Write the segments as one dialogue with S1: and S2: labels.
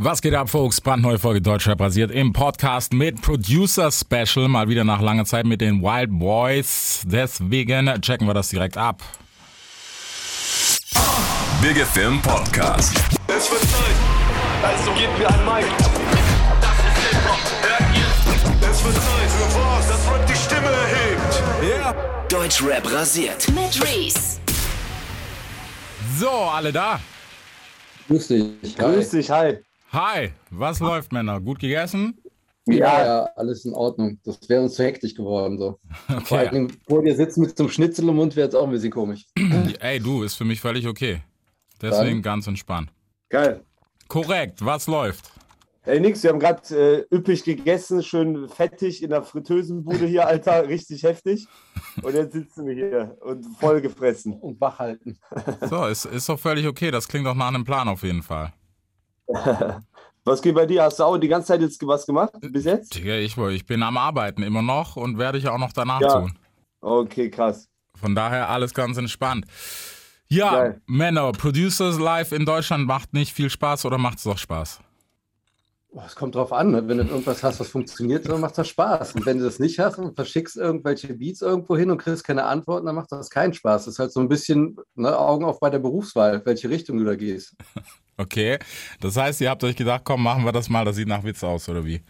S1: Was geht ab, Folks? Brandneue Folge Deutschrap basiert im Podcast mit Producer Special. Mal wieder nach langer Zeit mit den Wild Boys. Deswegen checken wir das direkt ab.
S2: Big Film Podcast.
S3: Es wird Zeit, also gebt mir ein Mic. Das ist Hip-Hop, hört ihr? Es wird Zeit für was, das Rap die Stimme erhebt.
S1: Yeah.
S2: Deutschrap rasiert.
S4: mit Reese.
S1: So, alle da.
S5: Grüß dich.
S6: Grüß dich, hi.
S1: Hi, was läuft, Männer? Gut gegessen?
S5: Ja, ja, alles in Ordnung. Das wäre uns zu hektisch geworden. So. Vor
S1: Okay.
S5: allem vor dir sitzen mit einem Schnitzel im Mund wäre jetzt auch ein bisschen komisch.
S1: Ey, du, ist für mich völlig okay. Deswegen
S5: Dann?
S1: ganz entspannt.
S6: Geil.
S1: Korrekt, was läuft?
S6: Ey, nix, wir haben gerade äh, üppig gegessen, schön fettig in der Fritteusenbude hier, Alter, richtig heftig. Und jetzt sitzen wir hier und voll gefressen.
S5: Und wach halten.
S1: So, ist, ist doch völlig okay. Das klingt doch nach einem Plan auf jeden Fall.
S6: Was geht bei dir? Hast du auch die ganze Zeit jetzt was gemacht bis jetzt?
S1: Digga, ich, ich bin am Arbeiten immer noch und werde ich auch noch danach
S6: Ja.
S1: tun.
S6: Okay, krass.
S1: Von daher alles ganz entspannt. Ja,
S6: Geil.
S1: Männer, Producers Live in Deutschland macht nicht viel Spaß oder macht es doch Spaß?
S5: Es kommt drauf an, ne? wenn du irgendwas hast, was funktioniert, dann macht das Spaß. Und wenn du das nicht hast und verschickst irgendwelche Beats irgendwo hin und kriegst keine Antworten, dann macht das keinen Spaß. Das ist halt so ein bisschen ne, Augen auf bei der Berufswahl, welche Richtung du da gehst.
S1: Okay, das heißt, ihr habt euch gedacht, komm, machen wir das mal, das sieht nach Witz aus, oder wie?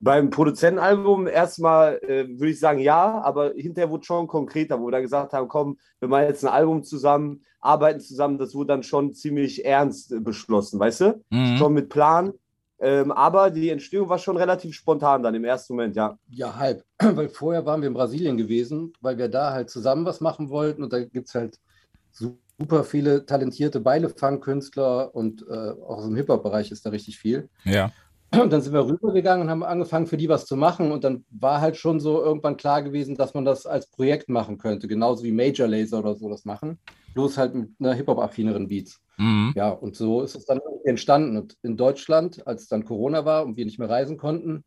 S6: Beim Produzentenalbum erstmal äh, würde ich sagen ja, aber hinterher wurde schon konkreter, wo wir dann gesagt haben, komm, wir machen jetzt ein Album zusammen, arbeiten zusammen, das wurde dann schon ziemlich ernst äh, beschlossen, weißt du?
S1: Mhm.
S6: Schon mit Plan. Ähm, aber die Entstehung war schon relativ spontan dann im ersten Moment, ja.
S5: Ja, halb. Weil vorher waren wir in Brasilien gewesen, weil wir da halt zusammen was machen wollten. Und da gibt es halt super viele talentierte Beilefang-Künstler und äh, auch aus dem Hip-Hop-Bereich ist da richtig viel.
S1: Ja.
S5: Und dann sind wir rübergegangen und haben angefangen, für die was zu machen. Und dann war halt schon so irgendwann klar gewesen, dass man das als Projekt machen könnte. Genauso wie Major Laser oder so das machen. Bloß halt mit einer Hip-Hop-affineren Beats.
S1: Mhm.
S5: Ja, und so ist es dann entstanden. Und in Deutschland, als dann Corona war und wir nicht mehr reisen konnten,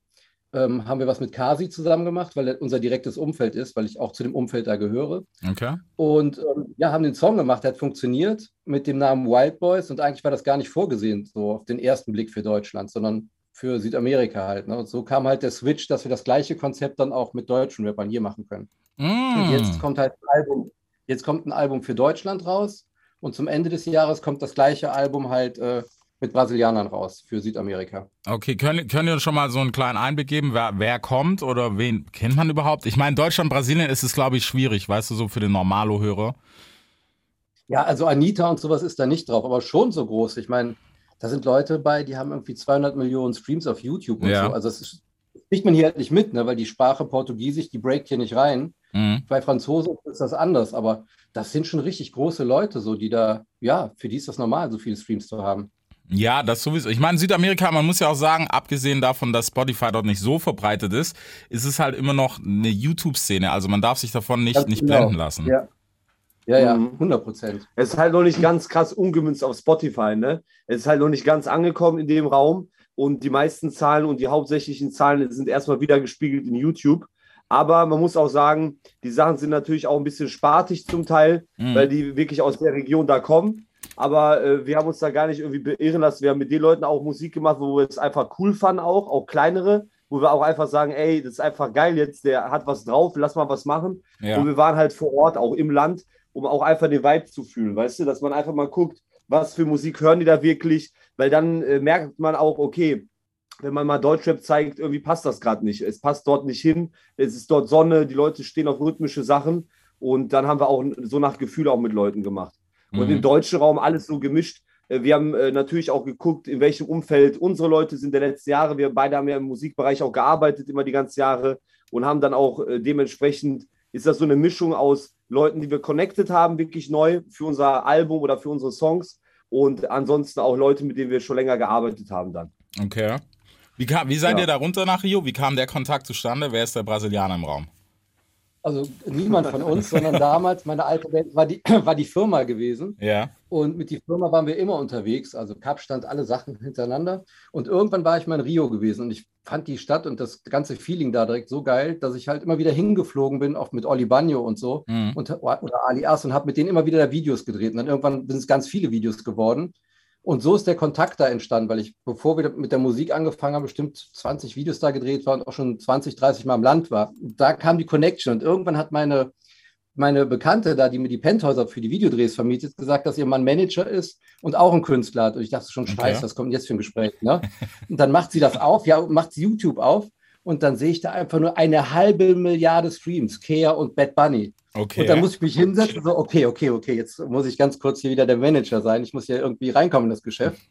S5: ähm, haben wir was mit Kasi zusammen gemacht, weil er unser direktes Umfeld ist, weil ich auch zu dem Umfeld da gehöre.
S1: Okay.
S5: Und ähm, ja, haben den Song gemacht, der hat funktioniert mit dem Namen Wild Boys und eigentlich war das gar nicht vorgesehen, so auf den ersten Blick für Deutschland, sondern für Südamerika halt. Ne? Und so kam halt der Switch, dass wir das gleiche Konzept dann auch mit deutschen Rappern hier machen können. Und jetzt kommt halt ein Album, jetzt kommt ein Album für Deutschland raus und zum Ende des Jahres kommt das gleiche Album halt äh, mit Brasilianern raus für Südamerika.
S1: Okay, könnt, könnt ihr uns schon mal so einen kleinen Einblick geben, wer, wer kommt oder wen kennt man überhaupt? Ich meine, Deutschland, Brasilien ist es, glaube ich, schwierig, weißt du, so für den Normalo-Hörer.
S5: Ja, also Anita und sowas ist da nicht drauf, aber schon so groß. Ich meine, da sind Leute bei, die haben irgendwie 200 Millionen Streams auf YouTube und
S1: Ja.
S5: so. Also das ist, kriegt man hier halt nicht mit, ne? weil die Sprache Portugiesisch, die breakt hier nicht rein.
S1: Mhm.
S5: Bei Franzosen ist das anders, aber das sind schon richtig große Leute, so die da, ja, für die ist das normal, so viele Streams zu haben.
S1: Ja, das sowieso. Ich meine, Südamerika, man muss ja auch sagen, abgesehen davon, dass Spotify dort nicht so verbreitet ist, ist es halt immer noch eine YouTube-Szene. Also man darf sich davon nicht, nicht
S5: genau.
S1: blenden lassen.
S5: Ja, ja, ja
S6: Mhm.
S5: 100 Prozent.
S6: Es ist halt noch nicht ganz krass umgemünzt auf Spotify, ne? Es ist halt noch nicht ganz angekommen in dem Raum und die meisten Zahlen und die hauptsächlichen Zahlen sind erstmal wieder gespiegelt in YouTube. Aber man muss auch sagen, die Sachen sind natürlich auch ein bisschen spartig zum Teil,
S1: Mhm.
S6: weil die wirklich aus der Region da kommen. Aber äh, wir haben uns da gar nicht irgendwie beirren lassen. Wir haben mit den Leuten auch Musik gemacht, wo wir es einfach cool fanden, auch, auch kleinere, wo wir auch einfach sagen, ey, das ist einfach geil jetzt, der hat was drauf, lass mal was machen. Und
S1: Ja.
S6: wir waren halt vor Ort, auch im Land, um auch einfach den Vibe zu fühlen, weißt du, dass man einfach mal guckt, was für Musik hören die da wirklich, weil dann äh, merkt man auch, okay, wenn man mal Deutschrap zeigt, irgendwie passt das gerade nicht. Es passt dort nicht hin, es ist dort Sonne, die Leute stehen auf rhythmische Sachen und dann haben wir auch so nach Gefühl auch mit Leuten gemacht. Und
S1: Mhm.
S6: im deutschen Raum alles so gemischt. Äh, Wir haben äh, natürlich auch geguckt, in welchem Umfeld unsere Leute sind der letzten Jahre. Wir beide haben ja im Musikbereich auch gearbeitet, immer die ganzen Jahre und haben dann auch äh, dementsprechend, ist das so eine Mischung aus Leuten, die wir connected haben, wirklich neu für unser Album oder für unsere Songs und ansonsten auch Leute, mit denen wir schon länger gearbeitet haben dann.
S1: Okay. Wie, kam, wie seid
S6: Ja.
S1: ihr da runter nach Rio? Wie kam der Kontakt zustande? Wer ist der Brasilianer im Raum?
S5: Also niemand von uns, sondern damals, meine alte Band war die, war die Firma gewesen.
S1: Ja.
S5: Und mit die Firma waren wir immer unterwegs, also Kapstadt, alle Sachen hintereinander. Und irgendwann war ich mal in Rio gewesen und ich fand die Stadt und das ganze Feeling da direkt so geil, dass ich halt immer wieder hingeflogen bin, auch mit Oli Bagno und so
S1: Mhm.
S5: und, oder Ali As und habe mit denen immer wieder da Videos gedreht. Und dann irgendwann sind es ganz viele Videos geworden. Und so ist der Kontakt da entstanden, weil ich, bevor wir mit der Musik angefangen haben, bestimmt 20 Videos da gedreht war und auch schon 20, 30 Mal im Land war. Da kam die Connection und irgendwann hat meine, meine Bekannte da, die mir die Penthäuser für die Videodrehs vermietet, gesagt, dass ihr Mann Manager ist und auch ein Künstler hat. Und ich dachte schon,
S1: Okay.
S5: scheiße, was kommt jetzt für ein Gespräch? Ne? Und dann macht sie das auf, ja, macht sie YouTube auf und dann sehe ich da einfach nur eine halbe Milliarde Streams, Kea und Bad Bunny.
S1: Okay.
S5: Und dann muss ich mich hinsetzen, so, okay, okay, okay, jetzt muss ich ganz kurz hier wieder der Manager sein. Ich muss ja irgendwie reinkommen in das Geschäft.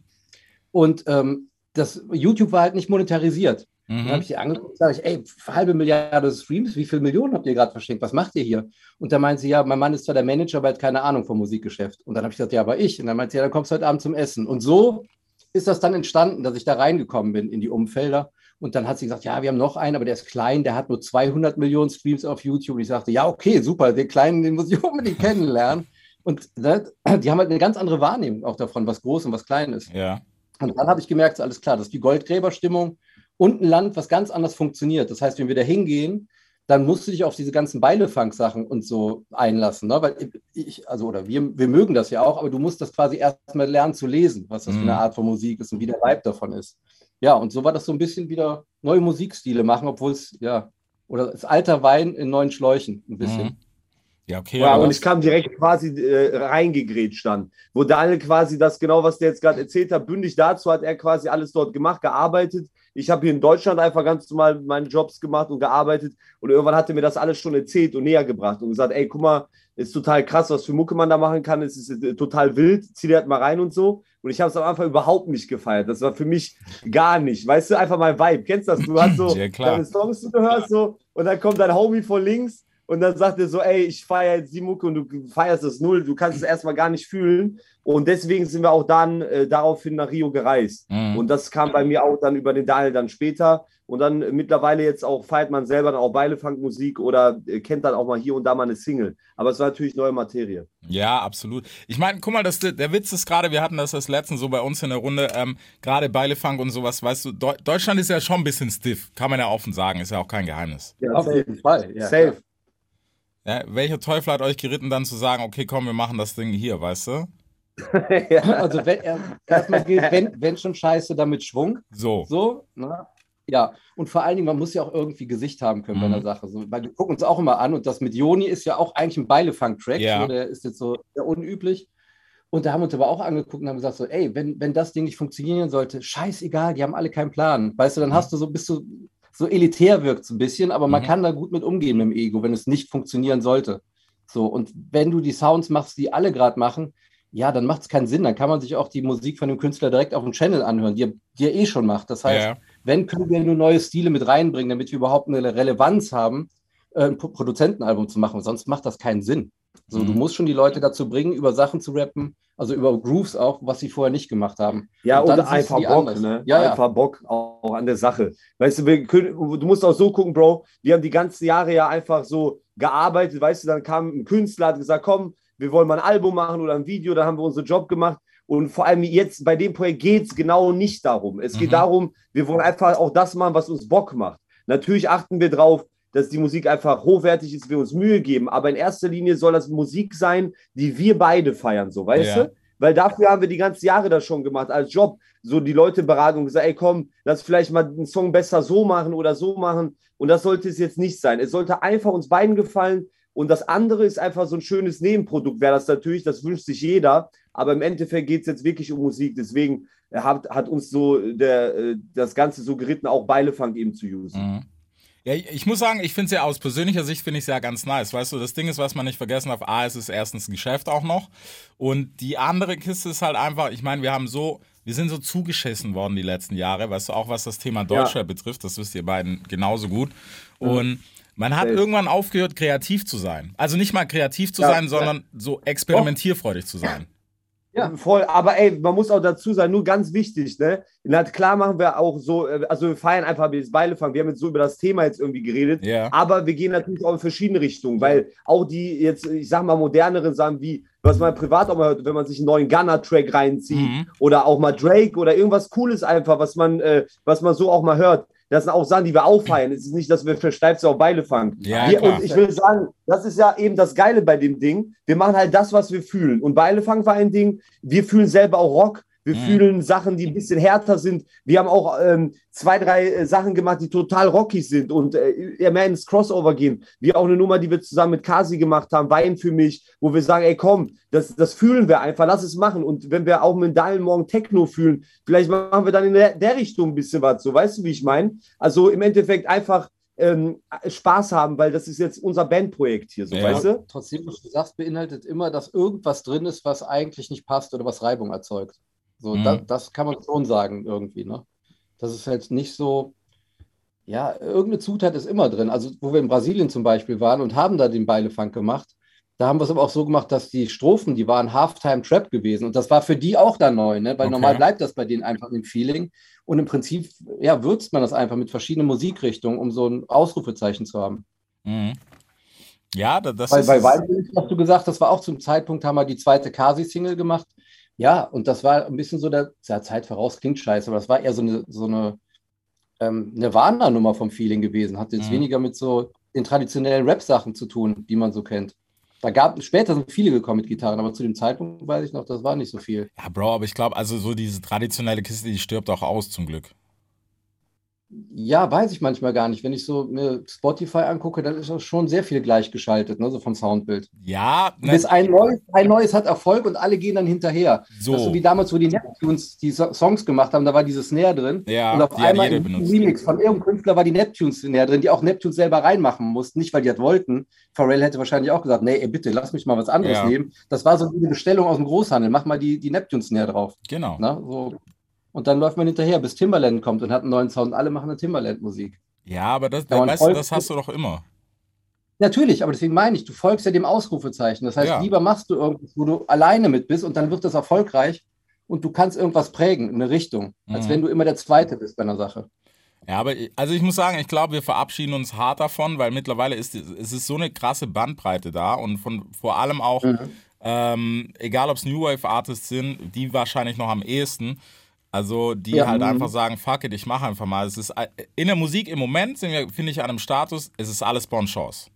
S5: Und ähm, das YouTube war halt nicht monetarisiert. Dann habe
S1: mhm.
S5: ich die angeguckt, sage ich, ey, halbe Milliarde Streams, wie viele Millionen habt ihr gerade verschenkt? Was macht ihr hier? Und dann meint sie, ja, mein Mann ist zwar der Manager, aber hat keine Ahnung vom Musikgeschäft. Und dann habe ich gesagt, ja, aber ich. Und dann meint sie, ja, dann kommst du heute Abend zum Essen. Und so ist das dann entstanden, dass ich da reingekommen bin in die Umfelder. Und dann hat sie gesagt, ja, wir haben noch einen, aber der ist klein, der hat nur 200 Millionen Streams auf YouTube. Und ich sagte, ja, okay, super, den kleinen, den muss ich unbedingt kennenlernen. Und ne, die haben halt eine ganz andere Wahrnehmung auch davon, was groß und was klein ist.
S1: Ja.
S5: Und dann habe ich gemerkt, alles klar, das ist die Goldgräberstimmung und ein Land, was ganz anders funktioniert. Das heißt, wenn wir da hingehen, dann musst du dich auf diese ganzen Beilefang-Sachen und so einlassen. Ne? Weil ich, also, oder wir, wir mögen das ja auch, aber du musst das quasi erstmal lernen zu lesen, was das für eine
S1: Mhm.
S5: Art von Musik ist und wie der Vibe davon ist. Ja, und so war das so ein bisschen wieder neue Musikstile machen, obwohl es, ja, oder das alter Wein in neuen Schläuchen ein bisschen.
S1: Mhm. Ja, okay.
S6: Ja, und ich kam direkt quasi äh, reingegrätscht dann. Wo Daniel quasi das genau, was der jetzt gerade erzählt hat, bündig dazu hat er quasi alles dort gemacht, gearbeitet. Ich habe hier in Deutschland einfach ganz normal meine Jobs gemacht und gearbeitet. Und irgendwann hat er mir das alles schon erzählt und näher gebracht und gesagt, ey, guck mal, ist total krass, was für Mucke man da machen kann. Es ist äh, total wild, zieh dir halt mal rein und so. Und ich habe es am Anfang überhaupt nicht gefeiert. Das war für mich gar nicht. Weißt du, einfach mein Vibe. Kennst du das? Du hast so
S1: Ja, klar.
S6: deine Songs, die du hörst so und dann kommt dein Homie von links und dann sagt er so, ey, ich feiere jetzt die Mucke und du feierst das null, du kannst es erstmal gar nicht fühlen. Und deswegen sind wir auch dann äh, daraufhin nach Rio gereist.
S1: Mhm.
S6: Und das kam bei mir auch dann über den Daniel dann später. Und dann äh, mittlerweile jetzt auch feiert man selber dann auch Beilefangmusik oder äh, kennt dann auch mal hier und da mal eine Single. Aber es war natürlich neue Materie.
S1: Ja, absolut. Ich meine, guck mal, das, der Witz ist gerade, wir hatten das das letzten so bei uns in der Runde, ähm, gerade Beilefang und sowas, weißt du, Deu Deutschland ist ja schon ein bisschen stiff, kann man ja offen sagen, ist ja auch kein Geheimnis.
S6: Ja,
S5: Auf jeden Fall. Ja,
S6: Safe.
S1: Ja, welcher Teufel hat euch geritten, dann zu sagen, okay, komm, wir machen das Ding hier, weißt du?
S5: Also wenn, er- erstmal gilt, wenn, wenn schon Scheiße, dann mit Schwung.
S1: So.
S5: So, ne? Ja, und vor allen Dingen, man muss ja auch irgendwie Gesicht haben können bei
S1: Mhm.
S5: einer Sache. So, weil wir gucken uns auch immer an und das mit Joni ist ja auch eigentlich ein Beilefang-Track.
S1: Ja.
S5: So, der ist jetzt so sehr unüblich. Und da haben wir uns aber auch angeguckt und haben gesagt: so, ey, wenn, wenn das Ding nicht funktionieren sollte, scheißegal, die haben alle keinen Plan. Weißt du, dann hast du so, bist du so elitär wirkt ein bisschen, aber man
S1: Mhm.
S5: kann da gut mit umgehen mit dem Ego, wenn es nicht funktionieren sollte. So, und wenn du die Sounds machst, die alle gerade machen, ja, dann macht es keinen Sinn. Dann kann man sich auch die Musik von dem Künstler direkt auf dem Channel anhören, die er, die er eh schon macht. Das heißt,
S1: Ja.
S5: wenn können wir nur neue Stile mit reinbringen, damit wir überhaupt eine Relevanz haben, äh, ein Pro- Produzentenalbum zu machen. Sonst macht das keinen Sinn. So,
S1: Mhm.
S5: du musst schon die Leute dazu bringen, über Sachen zu rappen, also über Grooves auch, was sie vorher nicht gemacht haben.
S6: Ja,
S5: Und
S6: und, einfach Bock, ne?
S5: Ja, ja.
S6: einfach Bock auch, an der Sache. Weißt du, wir können, du musst auch so gucken, Bro, wir haben die ganzen Jahre ja einfach so gearbeitet, weißt du, dann kam ein Künstler, hat gesagt, komm, wir wollen mal ein Album machen oder ein Video, dann haben wir unseren Job gemacht. Und vor allem jetzt bei dem Projekt geht es genau nicht darum. Es geht
S1: Mhm.
S6: darum, wir wollen einfach auch das machen, was uns Bock macht. Natürlich achten wir drauf, dass die Musik einfach hochwertig ist, wir uns Mühe geben. Aber in erster Linie soll das Musik sein, die wir beide feiern, so, weißt
S1: Ja.
S6: du? Weil dafür haben wir die ganzen Jahre das schon gemacht, als Job. So die Leute beraten und gesagt, ey komm, lass vielleicht mal einen Song besser so machen oder so machen. Und das sollte es jetzt nicht sein. Es sollte einfach uns beiden gefallen. Und das andere ist einfach so ein schönes Nebenprodukt, wäre das natürlich, das wünscht sich jeder. Aber im Endeffekt geht es jetzt wirklich um Musik. Deswegen hat, hat uns so der, äh, das Ganze so geritten, auch Beilefang eben zu usen.
S1: Mhm. Ja, ich muss sagen, ich finde es ja aus persönlicher Sicht finde ich es ja ganz nice. Weißt du, das Ding ist, was man nicht vergessen darf, A, es ist erstens ein Geschäft auch noch. Und die andere Kiste ist halt einfach, ich meine, wir haben so, wir sind so zugeschissen worden die letzten Jahre, weißt du, auch was das Thema Deutschrap betrifft, das wisst ihr beiden genauso gut. Und man hat
S6: Safe.
S1: irgendwann aufgehört, kreativ zu sein. Also nicht mal kreativ zu
S6: Ja,
S1: sein,
S6: ja.
S1: sondern so experimentierfreudig zu sein.
S5: Ja.
S6: Voll, aber ey, man muss auch dazu sein, nur ganz wichtig, ne? Na, klar machen wir auch so, äh, also wir feiern einfach das Beilefang. Wir haben jetzt so über das Thema jetzt irgendwie geredet,
S1: Ja.
S6: aber wir gehen natürlich auch in verschiedene Richtungen, weil auch die jetzt, ich sag mal, moderneren Sachen wie, was man privat auch mal hört, wenn man sich einen neuen Gunner-Track reinzieht
S1: Mhm.
S6: oder auch mal Drake oder irgendwas Cooles einfach, was man, äh, was man so auch mal hört. Das sind auch Sachen, die wir auch feiern. Es ist nicht, dass wir versteift auf Beile fangen.
S1: Ja,
S6: wir, und ich will sagen, das ist ja eben das Geile bei dem Ding. Wir machen halt das, was wir fühlen. Und Beile fangen war ein Ding, wir fühlen selber auch Rock. Wir fühlen Sachen, die ein bisschen härter sind. Wir haben auch ähm, zwei, drei äh, Sachen gemacht, die total rockig sind und äh, eher mehr ins Crossover gehen. Wie auch eine Nummer, die wir zusammen mit Kasi gemacht haben, Wein für mich, wo wir sagen, ey komm, das, das fühlen wir einfach, lass es machen. Und wenn wir auch mit Dalen morgen Techno fühlen, vielleicht machen wir dann in der, der Richtung ein bisschen was. So, weißt du, wie ich meine? Also im Endeffekt einfach ähm, Spaß haben, weil das ist jetzt unser Bandprojekt hier, so,
S1: Ja.
S6: weißt du?
S5: Trotzdem, was du sagst, beinhaltet immer, dass irgendwas drin ist, was eigentlich nicht passt oder was Reibung erzeugt. So,
S1: Mhm.
S5: da, das kann man schon sagen, irgendwie, ne? Das ist halt nicht so, ja, irgendeine Zutat ist immer drin. Also, wo wir in Brasilien zum Beispiel waren und haben da den Beilefunk gemacht, da haben wir es aber auch so gemacht, dass die Strophen, die waren Halftime-Trap gewesen. Und das war für die auch dann neu, ne? Weil
S1: Okay.
S5: normal bleibt das bei denen einfach im Feeling. Und im Prinzip, ja, würzt man das einfach mit verschiedenen Musikrichtungen, um so ein Ausrufezeichen zu haben.
S1: Mhm. Ja, da- das
S5: Bei,
S1: ist.
S5: bei Weinbild hast du gesagt, das war auch zum Zeitpunkt, haben wir die zweite Kasi-Single gemacht. Ja, und das war ein bisschen so der, der Zeit voraus, klingt scheiße, aber das war eher so eine, so eine ähm, Nirvana-Nummer vom Feeling gewesen. Hat jetzt
S1: Mhm.
S5: weniger mit so den traditionellen Rap-Sachen zu tun, die man so kennt. Da gab, später sind viele gekommen mit Gitarren, aber zu dem Zeitpunkt weiß ich noch, das war nicht so viel.
S1: Ja, Bro, aber ich glaube, also so diese traditionelle Kiste, die stirbt auch aus, zum Glück.
S5: Ja, weiß ich manchmal gar nicht. Wenn ich so mir Spotify angucke, dann ist auch schon sehr viel gleichgeschaltet, ne, so vom Soundbild.
S1: Ja, ne,
S5: Bis ein neues, ein neues hat Erfolg und alle gehen dann hinterher.
S1: so.
S5: Das ist so wie damals, wo die Neptunes die So- Songs gemacht haben, da war dieses Snare drin.
S1: Ja,
S5: und auf einmal im. Remix von irgendeinem Künstler war die Neptunes-Snare drin, die auch Neptunes selber reinmachen mussten. Nicht, weil die das wollten. Pharrell hätte wahrscheinlich auch gesagt, nee, ey, bitte, lass mich mal was anderes
S1: Ja.
S5: nehmen. Das war so eine Bestellung aus dem Großhandel. Mach mal die, die Neptunes-Snare drauf.
S1: Genau.
S5: Ne? So. Und dann läuft man hinterher, bis Timbaland kommt und hat einen neuen Sound. Alle machen eine Timbaland-Musik.
S1: Ja, aber das,
S5: Ja,
S1: weißt du, das hast du doch immer.
S5: Natürlich, aber deswegen meine ich, du folgst ja dem Ausrufezeichen. Das heißt,
S1: Ja.
S5: lieber machst du irgendwas, wo du alleine mit bist und dann wird das erfolgreich und du kannst irgendwas prägen, eine Richtung, als
S1: Mhm.
S5: wenn du immer der Zweite bist bei einer Sache.
S1: Ja, aber ich- also ich muss sagen, ich glaube, wir verabschieden uns hart davon, weil mittlerweile ist es ist so eine krasse Bandbreite da und von vor allem auch,
S5: Mhm.
S1: ähm, egal ob es New Wave Artists sind, die wahrscheinlich noch am ehesten. Also die
S5: Ja,
S1: halt
S5: mhm.
S1: einfach sagen, fuck it, ich mache einfach mal. Es ist äh, in der Musik im Moment sind wir, finde ich, an einem Status, es ist alles Bon Chance.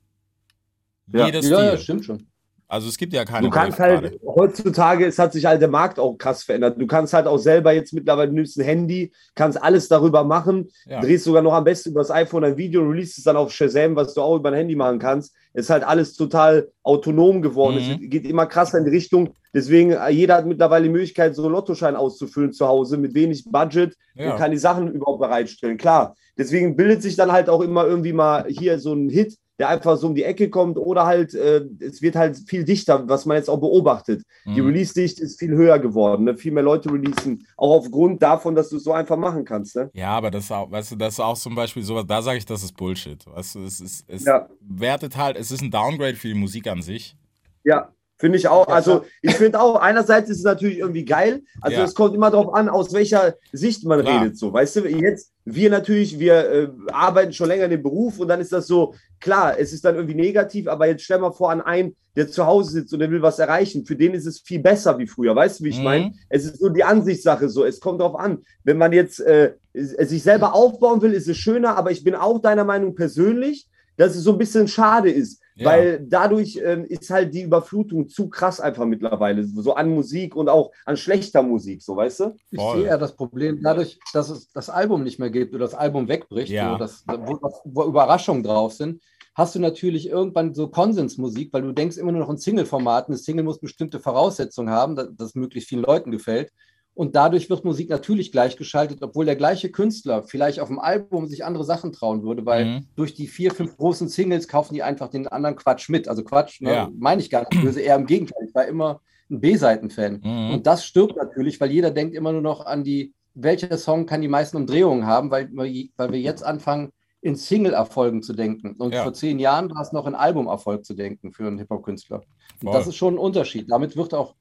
S6: Ja.
S1: Jeder
S5: Ja,
S1: Stil.
S5: ja, stimmt schon.
S1: Also es gibt ja keine
S6: Du kannst halt,
S1: gerade.
S6: heutzutage, es hat sich halt der Markt auch krass verändert. Du kannst halt auch selber jetzt mittlerweile nimmst ein Handy, kannst alles darüber machen,
S1: Ja.
S6: drehst sogar noch am besten über das iPhone ein Video, release es dann auf Shazam, was du auch über ein Handy machen kannst. Es ist halt alles total autonom geworden.
S1: Mhm.
S6: Es geht immer krasser in die Richtung. Deswegen, äh, jeder hat mittlerweile die Möglichkeit, so einen Lottoschein auszufüllen zu Hause mit wenig Budget
S1: Ja.
S6: und kann die Sachen überhaupt bereitstellen. Klar, deswegen bildet sich dann halt auch immer irgendwie mal hier so ein Hit, der einfach so um die Ecke kommt oder halt, äh, es wird halt viel dichter, was man jetzt auch beobachtet. Die
S1: Mhm.
S6: Release-Dichte ist viel höher geworden, ne? viel mehr Leute releasen, auch aufgrund davon, dass du es so einfach machen kannst. Ne?
S1: Ja, aber das ist auch, weißt du, das ist auch zum Beispiel sowas, da sage ich, das ist Bullshit. Weißt du, es ist, es
S6: Ja.
S1: wertet halt, es ist ein Downgrade für die Musik an sich.
S6: Ja, finde ich auch.
S5: Ja,
S6: Also ich finde auch, einerseits ist es natürlich irgendwie geil. Also
S1: Ja.
S6: es kommt immer darauf an, aus welcher Sicht man
S1: Klar.
S6: redet. So, weißt du, jetzt, wir natürlich, wir äh, arbeiten schon länger in dem Beruf und dann ist das so, klar, es ist dann irgendwie negativ, aber jetzt stell mal vor an einen, der zu Hause sitzt und der will was erreichen. Für den ist es viel besser wie früher. Weißt du, wie ich
S1: Mhm.
S6: meine? Es ist so die Ansichtssache so. Es kommt darauf an. Wenn man jetzt äh, sich selber aufbauen will, ist es schöner, aber ich bin auch deiner Meinung persönlich, dass es so ein bisschen schade ist.
S1: Ja.
S6: Weil dadurch ähm, ist halt die Überflutung zu krass einfach mittlerweile, so an Musik und auch an schlechter Musik, so weißt du?
S5: Ich
S1: Voll.
S5: sehe eher das Problem dadurch, dass es das Album nicht mehr gibt oder das Album wegbricht,
S1: Ja.
S5: so, dass, wo, wo Überraschungen drauf sind, hast du natürlich irgendwann so Konsensmusik, weil du denkst immer nur noch in Single-Formaten. Das Single muss bestimmte Voraussetzungen haben, dass das möglichst vielen Leuten gefällt. Und dadurch wird Musik natürlich gleichgeschaltet, obwohl der gleiche Künstler vielleicht auf dem Album sich andere Sachen trauen würde, weil
S1: Mhm.
S5: durch die vier, fünf großen Singles kaufen die einfach den anderen Quatsch mit. Also Quatsch, ne,
S1: Ja.
S5: meine ich gar nicht böse, eher im Gegenteil. Ich war immer ein B-Seiten-Fan.
S1: Mhm.
S5: Und das stirbt natürlich, weil jeder denkt immer nur noch an die, welcher Song kann die meisten Umdrehungen haben, weil, wir- weil wir jetzt anfangen, in Single-Erfolgen zu denken. Und
S1: Ja.
S5: vor zehn Jahren war es noch in Albumerfolg zu denken für einen Hip-Hop-Künstler. Und das ist schon ein Unterschied. Damit wird auch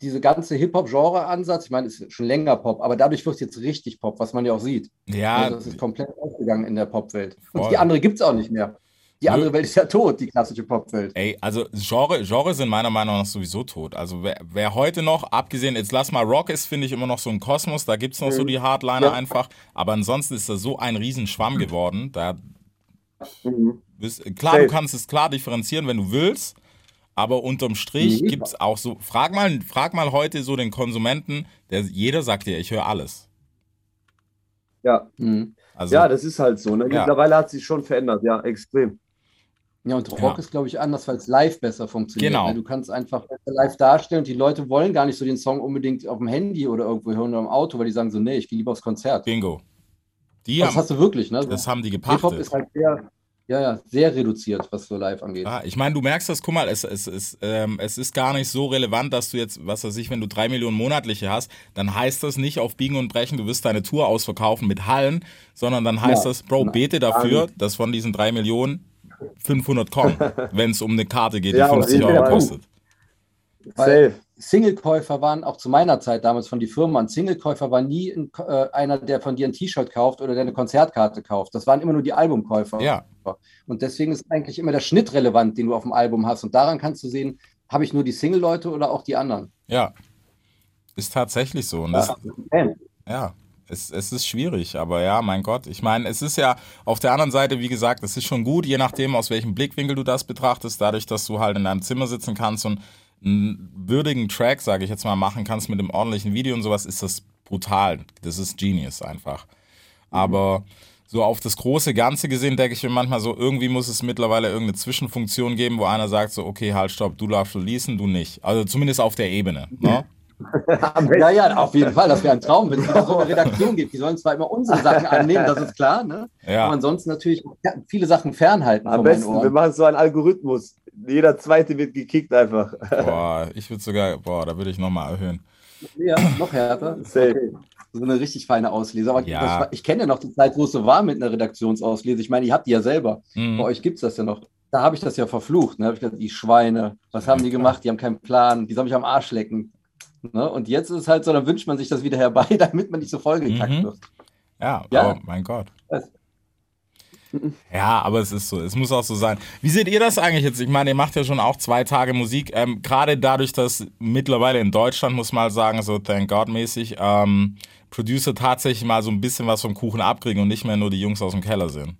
S5: diese ganze Hip-Hop-Genre-Ansatz, ich meine, es ist schon länger Pop, aber dadurch wird es jetzt richtig Pop, was man ja auch sieht.
S1: Ja,
S5: Also das ist komplett aufgegangen in der Popwelt. Und die andere gibt es auch nicht mehr. Die
S1: Nö.
S5: andere Welt ist ja tot, die klassische Popwelt.
S1: Ey, also Genre, Genre sind meiner Meinung nach sowieso tot. Also wer, wer heute noch, abgesehen, jetzt lass mal Rock ist, finde ich immer noch so ein Kosmos, da gibt es noch so die Hardliner
S5: Ja.
S1: einfach. Aber ansonsten ist das so ein Riesenschwamm geworden. Da
S6: Mhm.
S1: bist, klar,
S6: Safe.
S1: du kannst es klar differenzieren, wenn du willst. Aber unterm Strich
S5: Nee.
S1: gibt es auch so, frag mal, frag mal heute so den Konsumenten, der, jeder sagt dir, ich höre alles.
S6: Ja,
S5: Mhm.
S1: Also,
S6: ja, das ist halt so. Ne?
S1: Ja.
S6: Mittlerweile hat sich schon verändert, ja, extrem.
S5: Ja, und Rock
S1: Ja.
S5: ist, glaube ich, anders, weil es live besser funktioniert.
S1: Genau.
S5: ne? Du kannst einfach besser live darstellen und die Leute wollen gar nicht so den Song unbedingt auf dem Handy oder irgendwo hören oder im Auto, weil die sagen so, nee, ich gehe lieber aufs Konzert.
S1: Bingo. Die
S5: das
S1: haben,
S5: hast du wirklich, ne?
S1: das haben die
S5: Hip-Hop
S1: gepachtet.
S5: ist halt sehr, ja, ja, sehr reduziert, was so live angeht.
S1: Ja, ich meine, du merkst das, guck mal, es, es, es, ähm, es ist gar nicht so relevant, dass du jetzt, was weiß ich, wenn du drei Millionen monatliche hast, dann heißt das nicht auf Biegen und Brechen, du wirst deine Tour ausverkaufen mit Hallen, sondern dann heißt
S5: Ja,
S1: das, Bro,
S5: genau.
S1: bete dafür, dass von diesen drei Millionen 500 kommen, wenn es um eine Karte geht, die
S6: Ja, auf
S1: 50
S6: jeden
S1: Euro kostet.
S6: Safe.
S5: Singlekäufer waren auch zu meiner Zeit damals von die Firmen an. Singlekäufer war nie ein, äh, einer, der von dir ein T-Shirt kauft oder der eine Konzertkarte kauft. Das waren immer nur die Albumkäufer.
S1: Ja,
S5: Und deswegen ist eigentlich immer der Schnitt relevant, den du auf dem Album hast. Und daran kannst du sehen, habe ich nur die Single-Leute oder auch die anderen.
S1: ja. Ist tatsächlich so. Und das, Ja, es, es ist schwierig, aber ja, mein Gott. Ich meine, es ist ja auf der anderen Seite, wie gesagt, es ist schon gut, je nachdem, aus welchem Blickwinkel du das betrachtest, dadurch, dass du halt in deinem Zimmer sitzen kannst und einen würdigen Track, sage ich jetzt mal, machen kannst mit einem ordentlichen Video und sowas, ist das brutal. Das ist Genius einfach. Aber so auf das große Ganze gesehen, denke ich mir manchmal so, irgendwie muss es mittlerweile irgendeine Zwischenfunktion geben, wo einer sagt so, okay, halt, stopp, du darfst releasen, du nicht. Also zumindest auf der Ebene. Ne?
S5: Ja, ja, auf jeden Fall. Das wäre ein Traum, wenn es wieder so eine Redaktion gibt. Die sollen zwar immer unsere Sachen annehmen, das ist klar, ne?
S1: Ja.
S5: aber ansonsten natürlich viele Sachen fernhalten
S6: Am besten, wir machen so einen Algorithmus. Jeder zweite wird gekickt einfach.
S1: Boah, ich würde sogar, boah, da würde ich nochmal erhöhen.
S5: Ja, noch härter.
S6: Safe.
S5: So eine richtig feine Auslese. Aber
S1: Ja.
S5: das ich kenne ja noch die Zeit, wo es so war mit einer Redaktionsauslese. Ich meine, ihr habt die ja selber.
S1: Mhm.
S5: Bei euch gibt es das ja noch. Da habe ich das ja verflucht. Ne? Da habe ich gedacht, die Schweine, was haben die gemacht? Die haben keinen Plan, die soll mich am Arsch lecken. Ne? Und jetzt ist es halt so, dann wünscht man sich das wieder herbei, damit man nicht so vollgekackt
S1: Mhm.
S5: wird.
S1: Ja,
S5: Ja.
S1: oh mein Gott.
S5: Was?
S1: Ja, aber es ist so, es muss auch so sein. Wie seht ihr das eigentlich jetzt? Ich meine, ihr macht ja schon auch zwei Tage Musik. Ähm, Gerade dadurch, dass mittlerweile in Deutschland, muss man sagen, so thank God mäßig, ähm, Producer tatsächlich mal so ein bisschen was vom Kuchen abkriegen und nicht mehr nur die Jungs aus dem Keller sind.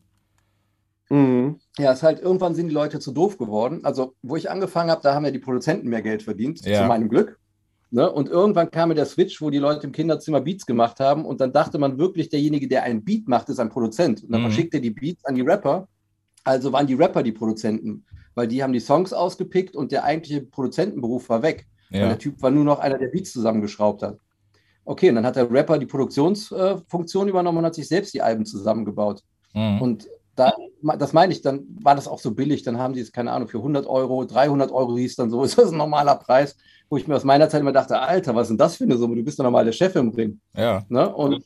S6: Mhm.
S5: Ja, es ist halt, irgendwann sind die Leute zu doof geworden. Also, wo ich angefangen habe, da haben ja die Produzenten mehr Geld verdient,
S1: Ja.
S5: zu meinem Glück. Ne? Und irgendwann kam mir der Switch, wo die Leute im Kinderzimmer Beats gemacht haben. Und dann dachte man wirklich, derjenige, der einen Beat macht, ist ein Produzent. Und dann
S1: Mhm.
S5: verschickt er die Beats an die Rapper. Also waren die Rapper die Produzenten, weil die haben die Songs ausgepickt und der eigentliche Produzentenberuf war weg. Weil
S1: Ja,
S5: der Typ war nur noch einer, der Beats zusammengeschraubt hat. Okay, und dann hat der Rapper die Produktionsfunktion übernommen und hat sich selbst die Alben zusammengebaut.
S1: mhm.
S5: Und da, das meine ich, dann war das auch so billig. Dann haben die es, keine Ahnung, für 100 Euro, 300 Euro hieß dann so, ist das ein normaler Preis, wo ich mir aus meiner Zeit immer dachte, Alter, was ist denn das für eine Summe? Du bist doch normal der Chef im Ring.
S1: ja,
S5: Ne? Und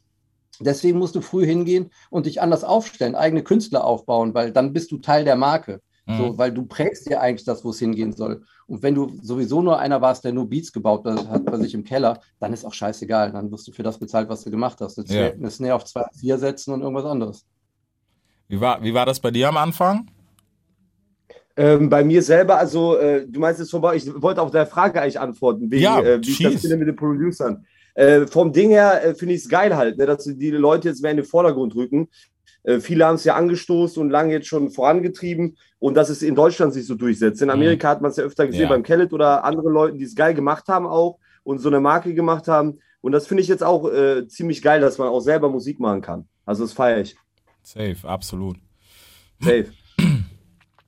S5: deswegen musst du früh hingehen und dich anders aufstellen, eigene Künstler aufbauen, weil dann bist du Teil der Marke. So,
S1: mhm.
S5: weil du prägst ja eigentlich das, wo es hingehen soll. Und wenn du sowieso nur einer warst, der nur Beats gebaut hat bei sich im Keller, dann ist auch scheißegal. Dann wirst du für das bezahlt, was du gemacht hast. Eine,
S1: Ja.
S5: eine Snare auf 2, 4 setzen und irgendwas anderes.
S1: Wie, war, wie war das bei dir am Anfang?
S6: Ähm, bei mir selber, also äh, du meinst es vorbei, ich wollte auf deine Frage eigentlich antworten, wegen,
S1: Ja,
S6: äh, wie ich das
S1: schieß.
S6: finde mit den Producern. Äh, vom Ding her äh, finde ich es geil halt, ne, dass die Leute jetzt mehr in den Vordergrund rücken. Äh, viele haben es ja angestoßen und lange jetzt schon vorangetrieben und dass es in Deutschland sich so durchsetzt. In Amerika hat man es ja öfter gesehen
S1: Ja.
S6: beim Kellet oder andere Leuten, die es geil gemacht haben auch und so eine Marke gemacht haben. Und das finde ich jetzt auch äh, ziemlich geil, dass man auch selber Musik machen kann. Also das feiere ich.
S1: Safe, absolut.
S6: Safe.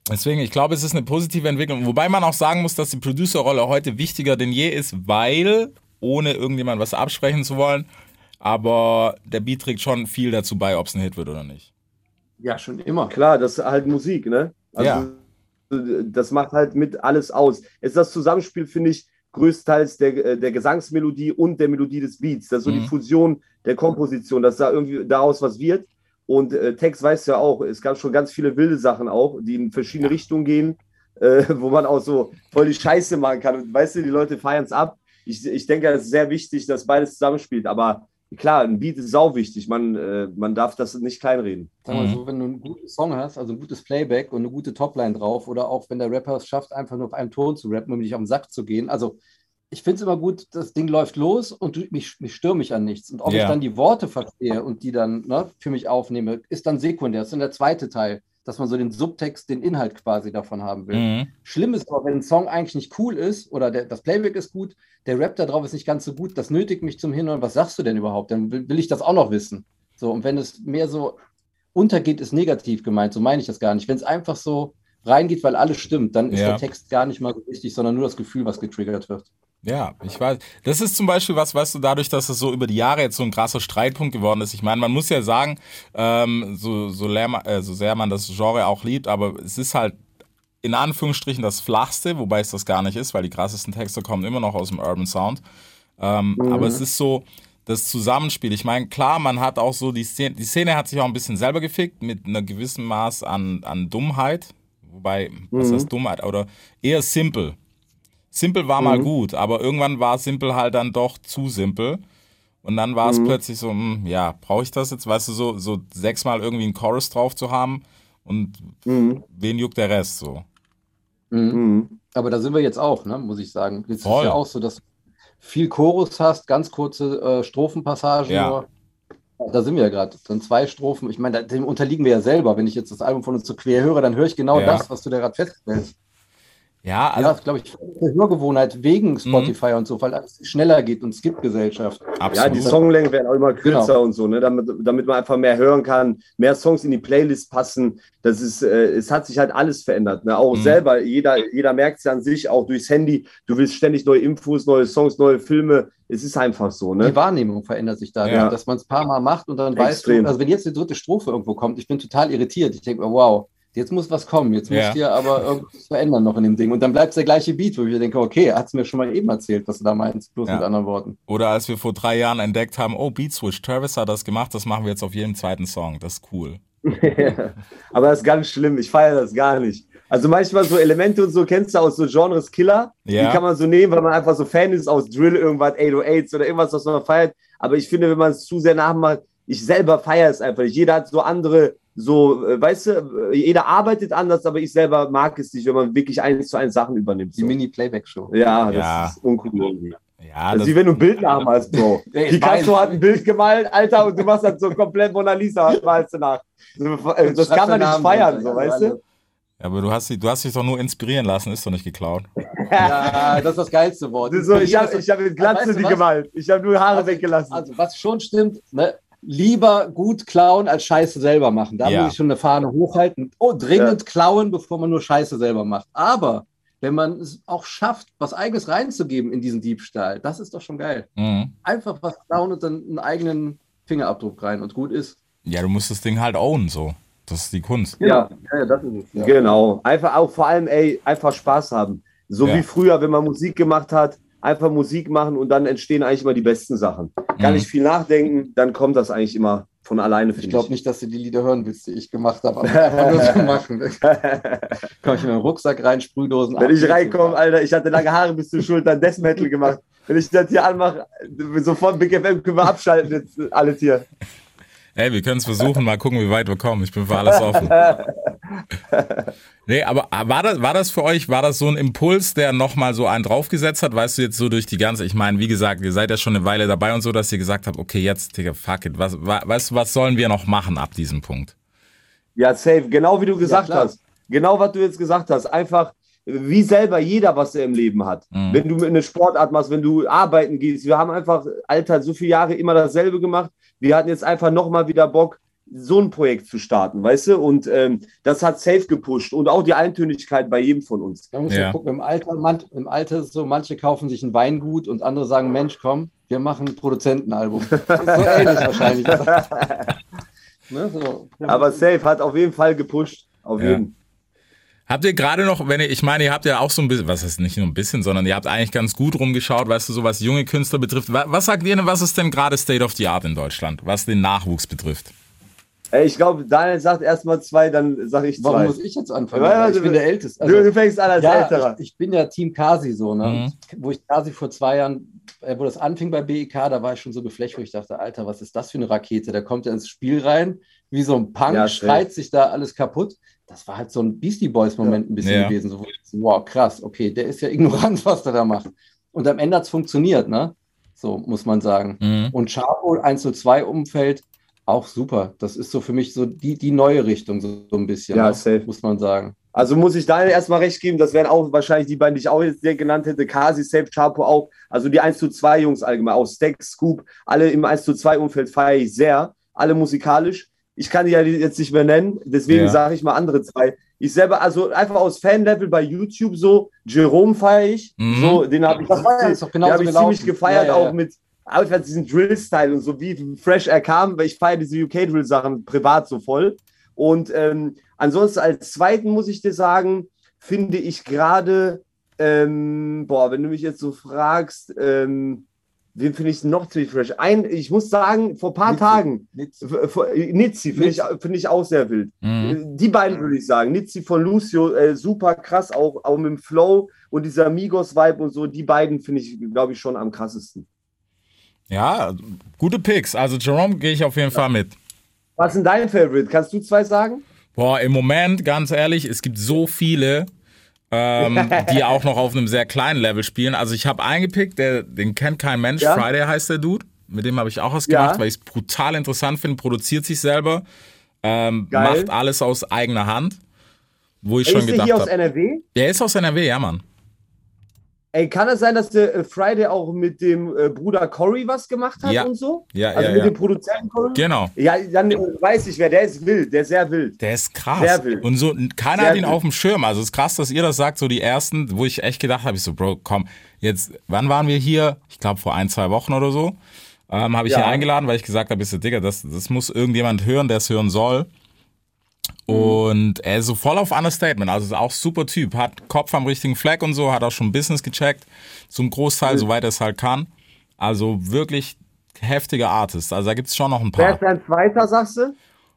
S1: Deswegen, ich glaube, es ist eine positive Entwicklung. Wobei man auch sagen muss, dass die Producerrolle heute wichtiger denn je ist, weil, ohne irgendjemand was absprechen zu wollen, aber der Beat trägt schon viel dazu bei, ob es ein Hit wird oder nicht.
S5: Ja, schon immer.
S6: Klar, das ist halt Musik, ne? Also,
S1: Ja.
S6: Das macht halt mit alles aus. Es ist das Zusammenspiel, finde ich, größtenteils der, äh, der Gesangsmelodie und der Melodie des Beats. Das ist so
S1: Mhm.
S6: die Fusion der Komposition, dass da irgendwie daraus was wird. Und äh, Text weiß ja auch, es gab schon ganz viele wilde Sachen auch, die in verschiedene Richtungen gehen, äh, wo man auch so voll die Scheiße machen kann. Und weißt du, die Leute feiern es ab. Ich, ich denke, es ist sehr wichtig, dass beides zusammenspielt. Aber klar, ein Beat ist sau wichtig. Man, äh, man darf das nicht kleinreden.
S5: Sag mal
S1: Mhm.
S5: so, wenn du einen guten Song hast, also ein gutes Playback und eine gute Topline drauf, oder auch wenn der Rapper es schafft, einfach nur auf einem Ton zu rappen, um nicht auf den Sack zu gehen. Also ich finde es immer gut, das Ding läuft los und du, mich, mich störe mich an nichts. Und ob
S1: Ja.
S5: ich dann die Worte verstehe und die dann ne, für mich aufnehme, ist dann sekundär. Das ist dann der zweite Teil. dass man so den Subtext, den Inhalt quasi davon haben will.
S1: Mhm.
S5: Schlimm ist aber, wenn ein Song eigentlich nicht cool ist oder der, das Playback ist gut, der Rap da drauf ist nicht ganz so gut, das nötigt mich zum Hinhören. Was sagst du denn überhaupt? Dann will, will ich das auch noch wissen. So, und wenn es mehr so untergeht, ist negativ gemeint. So meine ich das gar nicht. Wenn es einfach so reingeht, weil alles stimmt, dann ist
S1: Ja.
S5: der Text gar nicht mal so wichtig, sondern nur das Gefühl, was getriggert wird.
S1: Ja, ich weiß. Das ist zum Beispiel was, weißt du, dadurch, dass es so über die Jahre jetzt so ein krasser Streitpunkt geworden ist. Ich meine, man muss ja sagen, ähm, so, so, leer, ma- äh, so sehr man das Genre auch liebt, aber es ist halt in Anführungsstrichen das flachste, wobei es das gar nicht ist, weil die krassesten Texte kommen immer noch aus dem Urban Sound. Ähm, Aber es ist so das Zusammenspiel. Ich meine, klar, man hat auch so die Szene, die Szene hat sich auch ein bisschen selber gefickt mit einer gewissen Maß an, an Dummheit. Wobei, was heißt Dummheit? Oder eher simpel. Simpel war mal gut, aber irgendwann war simpel halt dann doch zu simpel. Und dann war es plötzlich so, hm, ja, brauche ich das jetzt? Weißt du, so, so sechsmal irgendwie einen Chorus drauf zu haben und
S6: Mhm.
S1: wen juckt der Rest so?
S6: Mhm.
S5: Aber da sind wir jetzt auch, ne, muss ich sagen. Jetzt
S1: Voll.
S5: ist ja auch so, dass du viel Chorus hast, ganz kurze äh, Strophenpassagen
S1: Ja.
S5: nur. Da sind wir ja gerade. Dann zwei Strophen. Ich meine, dem unterliegen wir ja selber. Wenn ich jetzt das Album von uns so quer höre, dann höre ich genau
S1: Ja.
S5: das, was du da gerade feststellst.
S1: Ja, also
S5: ja, glaube ich, eine Hörgewohnheit wegen Spotify und so, weil alles schneller geht und Skip-Gesellschaft.
S6: Ja,
S1: absolut.
S6: die Songlängen werden auch immer kürzer
S5: Genau.
S6: und so, ne? damit, damit man einfach mehr hören kann, mehr Songs in die Playlist passen. Das ist, äh, es hat sich halt alles verändert. Ne? Auch
S1: Mhm.
S6: selber, jeder, jeder merkt es ja an sich, auch durchs Handy. Du willst ständig neue Infos, neue Songs, neue Filme. Es ist einfach so. Ne?
S5: Die Wahrnehmung verändert sich dadurch,
S6: Ja.
S5: dass man es ein paar Mal macht und dann weißt
S6: Extrem.
S5: du, also wenn jetzt die dritte Strophe irgendwo kommt, ich bin total irritiert. Ich denke mir, wow, jetzt muss was kommen, jetzt
S1: Ja.
S5: muss hier aber irgendwas verändern noch in dem Ding. Und dann bleibt es der gleiche Beat, wo ich denke, okay, hat es mir schon mal eben erzählt, was du da meinst, bloß
S1: Ja.
S5: mit anderen Worten.
S1: Oder als wir vor drei Jahren entdeckt haben, oh, Beat Switch, Travis hat das gemacht, das machen wir jetzt auf jedem zweiten Song. Das ist cool.
S6: Aber das ist ganz schlimm. Ich feiere das gar nicht. Also manchmal so Elemente und so kennst du aus so Genres Killer.
S1: Ja.
S6: Die kann man so nehmen, weil man einfach so Fan ist aus Drill, irgendwas 808s oder irgendwas, was man feiert. Aber ich finde, wenn man es zu sehr nachmacht, ich selber feiere es einfach nicht. Jeder hat so andere, so, äh, weißt du, äh, jeder arbeitet anders, aber ich selber mag es nicht, wenn man wirklich eins zu eins Sachen übernimmt.
S5: Die
S6: So.
S5: Mini-Playback-Show.
S6: Ja, das
S1: Ja.
S6: ist uncool irgendwie.
S1: Ja,
S6: Das
S1: das,
S6: ist wie wenn du ein Bild nachmalst, Bro.
S5: Ey,
S6: Picasso hat ein Bild gemalt, Alter, und du machst dann so komplett Mona Lisa, malst du nach. Äh, Das kann man nicht feiern, so,
S5: ja,
S6: weißt du?
S5: alle.
S1: aber du hast, dich- du hast dich doch nur inspirieren lassen, ist doch nicht geklaut.
S5: Ja, das ist das geilste Wort.
S6: Das ist so, ich habe ich hab mit Glatze
S5: Weißt du
S6: die
S5: was?
S6: gemalt. Ich habe nur Haare
S5: Also-
S6: weggelassen.
S5: Also, was schon stimmt, ne? Lieber gut klauen als Scheiße selber machen. Da
S1: Ja.
S5: muss ich schon eine Fahne hochhalten. Oh, dringend klauen, bevor man nur Scheiße selber macht. Aber wenn man es auch schafft, was Eigenes reinzugeben in diesen Diebstahl, das ist doch schon geil.
S1: Mhm.
S5: Einfach was klauen und dann einen eigenen Fingerabdruck rein und gut ist.
S1: Ja, du musst das Ding halt ownen, so. Das ist die Kunst.
S6: Ja.
S5: ja, ja das ist es. Ja.
S6: Genau. Einfach auch vor allem, ey, einfach Spaß haben. So
S1: Ja.
S6: wie früher, wenn man Musik gemacht hat, einfach Musik machen und dann entstehen eigentlich immer die besten Sachen. Gar
S1: Mhm.
S6: nicht viel nachdenken, dann kommt das eigentlich immer von alleine,
S5: Ich glaube
S6: ich.
S5: nicht, dass du die Lieder hören willst, die ich gemacht habe, aber einfach nur zu machen. Komm ich in meinen Rucksack rein, Sprühdosen.
S6: Wenn
S5: ab,
S6: ich reinkomme, Alter, ich hatte lange Haare bis zur Schulter, Death Metal gemacht. Wenn ich das hier anmache, sofort Big FM können wir abschalten, jetzt alles hier.
S1: Ey, wir können es versuchen, mal gucken, wie weit wir kommen. Ich bin für alles offen. nee, aber war das, war das für euch, war das so ein Impuls, der nochmal so einen draufgesetzt hat? Weißt du, jetzt so durch die ganze, ich meine, wie gesagt, ihr seid ja schon eine Weile dabei und so, dass ihr gesagt habt, okay, jetzt, Digga, fuck it, was, wa- weißt du, was sollen wir noch machen ab diesem Punkt?
S6: Ja, safe. Genau wie du gesagt
S5: klar.
S6: hast. Genau, was du jetzt gesagt hast. Einfach, wie selber jeder, was er im Leben hat.
S1: Mhm.
S6: Wenn du eine Sportart machst, wenn du arbeiten gehst. Wir haben einfach, Alter, so viele Jahre immer dasselbe gemacht. Wir hatten jetzt einfach nochmal wieder Bock, so ein Projekt zu starten, weißt du? Und ähm, das hat safe gepusht. Und auch die Eintönigkeit bei jedem von uns.
S5: Man muss
S1: Ja.
S5: gucken, im Alter, man, im Alter ist es so, manche kaufen sich ein Weingut und andere sagen, Mensch, komm, wir machen ein Produzentenalbum. so ähnlich wahrscheinlich. ne, so.
S6: Aber safe hat auf jeden Fall gepusht. Auf
S1: Ja.
S6: jeden
S1: Habt ihr gerade noch, wenn ihr, ich meine, ihr habt ja auch so ein bisschen, was heißt nicht nur ein bisschen, sondern ihr habt eigentlich ganz gut rumgeschaut, weißt du, so was junge Künstler betrifft. Wa- Was sagt ihr denn, was ist denn gerade State of the Art in Deutschland, was den Nachwuchs betrifft?
S6: Ey, ich glaube, Daniel sagt erstmal zwei, dann sage ich
S5: Warum
S6: zwei.
S5: muss ich jetzt anfangen?
S6: Ja,
S5: ich
S6: also,
S5: bin der Älteste.
S6: du, du fängst an als
S5: ja,
S6: Älterer.
S5: ich, ich bin ja Team Kasi so, ne?
S1: Mhm.
S5: Wo ich Kasi vor zwei Jahren, äh, wo das anfing bei BEK, da war ich schon so geflecht, wo ich dachte, Alter, was ist das für eine Rakete? Da kommt er ins Spiel rein, wie so ein Punk,
S6: Ja,
S5: schreit sich da alles kaputt. Das war halt so ein Beastie Boys-Moment ein bisschen
S1: Ja.
S5: gewesen. So, wow, krass, okay, der ist ja ignorant, was der da macht. Und am Ende hat es funktioniert, ne? So muss man sagen.
S1: Mhm.
S5: Und Chavo 102-Umfeld, Auch super. Das ist so für mich so die, die neue Richtung, so, so ein bisschen,
S6: Ja,
S5: ne?
S6: safe.
S5: muss man sagen.
S6: Also muss ich Daniel erstmal recht geben, das wären auch wahrscheinlich die beiden, die ich auch jetzt direkt genannt hätte, Kasi, Safe, Chapo auch. Also die 1 zu 2 Jungs allgemein, auch Stack, Scoop, alle im 1 zu 2 Umfeld feiere ich sehr, alle musikalisch. Ich kann die ja jetzt nicht mehr nennen, deswegen
S1: Ja.
S6: sage ich mal andere zwei. Ich selber, also einfach aus Fan-Level bei YouTube so, Jerome feiere ich,
S1: Mhm.
S6: so, den habe ich,
S5: Das war jetzt doch genauso
S6: den hab ich ziemlich gefeiert,
S5: ja, ja.
S6: auch mit einfach diesen Drill-Style und so, wie fresh er kam, weil ich feiere diese UK-Drill-Sachen privat so voll. Und ähm, ansonsten als zweiten muss ich dir sagen, finde ich gerade, ähm, boah, wenn du mich jetzt so fragst, ähm, wen finde ich noch ziemlich fresh? Ein, ich muss sagen, vor ein paar
S5: Nizzi.
S6: Tagen,
S5: Nizzi.
S6: Nizzi finde ich, finde ich auch sehr wild.
S1: Mhm.
S6: Die beiden würde ich sagen. Nizzi von Lucio, äh, super krass, auch, auch mit dem Flow und dieser Migos-Vibe und so. Die beiden finde ich, glaube ich, schon am krassesten.
S1: Ja, gute Picks. Also Jerome gehe ich auf jeden Fall mit.
S6: Was ist denn dein Favorite? Kannst du zwei sagen?
S1: Boah, im Moment, ganz ehrlich, es gibt so viele, ähm, die auch noch auf einem sehr kleinen Level spielen. Also ich habe eingepickt, der, den kennt kein Mensch.
S6: Ja.
S1: Friday heißt der Dude. Mit dem habe ich auch was
S6: Ja.
S1: gemacht, weil ich es brutal interessant finde. Produziert sich selber, ähm, macht alles aus eigener Hand. Wo ich
S6: Ey,
S1: schon
S6: ist der
S1: gedacht
S6: hier aus
S1: habe.
S6: NRW?
S1: Der ist aus NRW, ja, Mann.
S6: Ey, kann es sein, dass der äh, Friday auch mit dem äh, Bruder Cory was gemacht hat
S1: Ja.
S6: und so?
S1: Ja,
S6: also
S1: ja,
S6: mit
S1: ja.
S6: dem Produzenten Cory?
S1: Genau.
S6: Ja, dann äh, weiß ich wer, der ist wild, der ist sehr wild.
S1: Der ist krass.
S6: Sehr wild.
S1: Und so, keiner
S6: Sehr
S1: hat ihn
S6: wild.
S1: auf dem Schirm. Also es ist krass, dass ihr das sagt, so die ersten, wo ich echt gedacht habe, ich so, Bro, komm, jetzt, wann waren wir hier? Ich glaube vor ein, zwei Wochen oder so. Ähm, habe ich
S6: Ja.
S1: ihn eingeladen, weil ich gesagt habe, bist du Digga, das, das muss irgendjemand hören, der es hören soll. Und er ist so voll auf Understatement, also ist auch super Typ, hat Kopf am richtigen Fleck und so, hat auch schon Business gecheckt, zum Großteil, soweit er es halt kann. Also wirklich heftiger Artist. Also da gibt es schon noch ein
S6: Wer
S1: paar.
S6: ist dein zweiter, sagst du?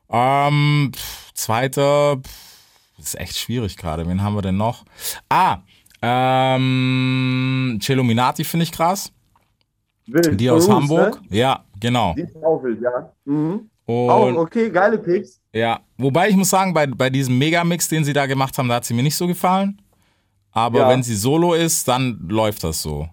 S1: Ähm, pff, zweiter, pff, ist echt schwierig gerade. Wen haben wir denn noch? Ah, ähm, Celuminati finde ich krass.
S6: Wild.
S1: Die aus Hamburg.
S6: Ne?
S1: Ja, genau.
S6: Die ist auch wild, ja. Mhm.
S1: Und
S6: Auch, okay, geile Picks.
S1: Ja, wobei ich muss sagen, bei, bei diesem Megamix, den sie da gemacht haben, da hat sie mir nicht so gefallen. Aber
S6: Ja.
S1: wenn sie solo ist, dann läuft das so.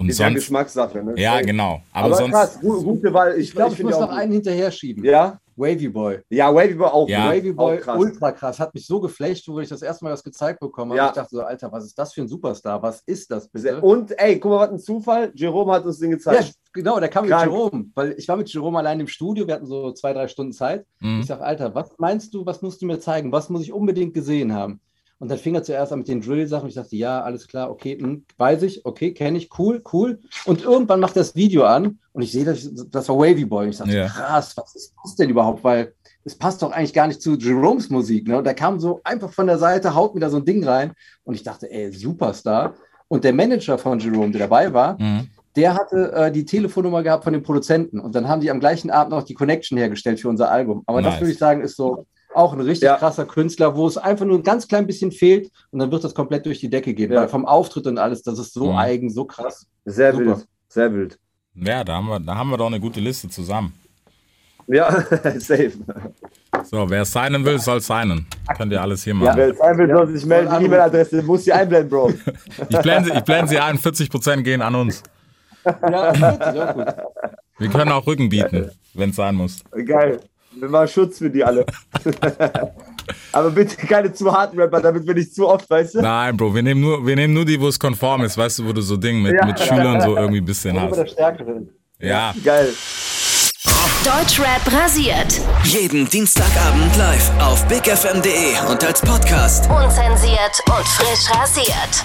S1: Und
S6: Ist ja. Geschmackssache, ne?
S1: Ja, genau. Aber,
S6: Aber,
S1: sonst.
S6: krass, gu gute Wahl. Ich,
S5: Ich glaube, ich,
S6: finde
S5: muss noch
S6: auch
S5: einen hinterher schieben.
S6: gut. Ja?
S5: Wavy Boy.
S6: Ja, Wavy Boy auch.
S1: Ja.
S6: gut.
S5: Wavy Boy,
S6: Auch krass.
S5: ultra krass. Hat mich so geflecht, wo ich das erste Mal das gezeigt bekommen habe.
S6: Ja.
S5: Ich dachte so, Alter, was ist das für ein Superstar? Was ist das bitte?
S6: Und ey, guck mal, was ein Zufall. Jerome hat uns den
S5: Ja,
S6: gezeigt.
S5: genau, der kam mit
S6: Krank.
S5: Jerome. Weil ich war mit Jerome allein im Studio, wir hatten so zwei, drei Stunden Zeit.
S1: Mhm.
S5: Ich sag, Alter, was meinst du, was musst du mir zeigen? Was muss ich unbedingt gesehen haben? Und dann fing er zuerst an mit den Drill-Sachen. Ich dachte, ja, alles klar, okay, hm, weiß ich, okay, kenne ich, cool, cool. Und irgendwann macht er das Video an und ich sehe, das, das war Wavy Boy. Und ich dachte,
S1: Ja.
S5: krass, was ist das denn überhaupt? Weil es passt doch eigentlich gar nicht zu Jeromes Musik. Ne? Und der kam so einfach von der Seite, haut mir da so ein Ding rein. Und ich dachte, ey, Superstar. Und der Manager von Jerome, der dabei war,
S1: Mhm.
S5: der hatte äh, die Telefonnummer gehabt von dem Produzenten und dann haben die am gleichen Abend noch die Connection hergestellt für unser Album. Aber
S1: Nice.
S5: das würde ich sagen, ist so auch ein richtig
S6: Ja.
S5: krasser Künstler, wo es einfach nur ein ganz klein bisschen fehlt und dann wird das komplett durch die Decke gehen.
S6: Ja.
S5: Weil vom Auftritt und alles, das ist so
S1: Mhm.
S5: eigen, so krass.
S6: Sehr
S5: Super.
S6: wild. Sehr wild.
S1: Ja, da haben, wir, da haben wir doch eine gute Liste zusammen.
S6: Ja, safe.
S1: So, wer signen will, soll signen. Könnt ihr alles hier machen.
S6: Wer es sein will, soll sich melden. Die. E-Mail-Adresse muss sie einblenden, Bro.
S1: Ich blende, sie- ich blende sie ein, 40% gehen an uns.
S5: Ja, wirklich auch gut.
S1: Wir können auch Rücken bieten, wenn es sein muss.
S6: Geil. Wir machen Schutz für die alle. Aber bitte keine zu harten Rapper, damit wir nicht zu oft, weißt du?
S1: Nein, Bro, wir nehmen nur, wir nehmen nur die, wo es konform ist, weißt du, wo du so Ding mit,
S6: Ja.
S1: mit Schülern so irgendwie ein bisschen
S5: der
S1: hast.
S5: Stärkere.
S1: Ja,
S6: Geil.
S4: Deutschrap rasiert.
S2: Jeden Dienstagabend live auf bigfm.de und als Podcast.
S4: Unzensiert und frisch rasiert.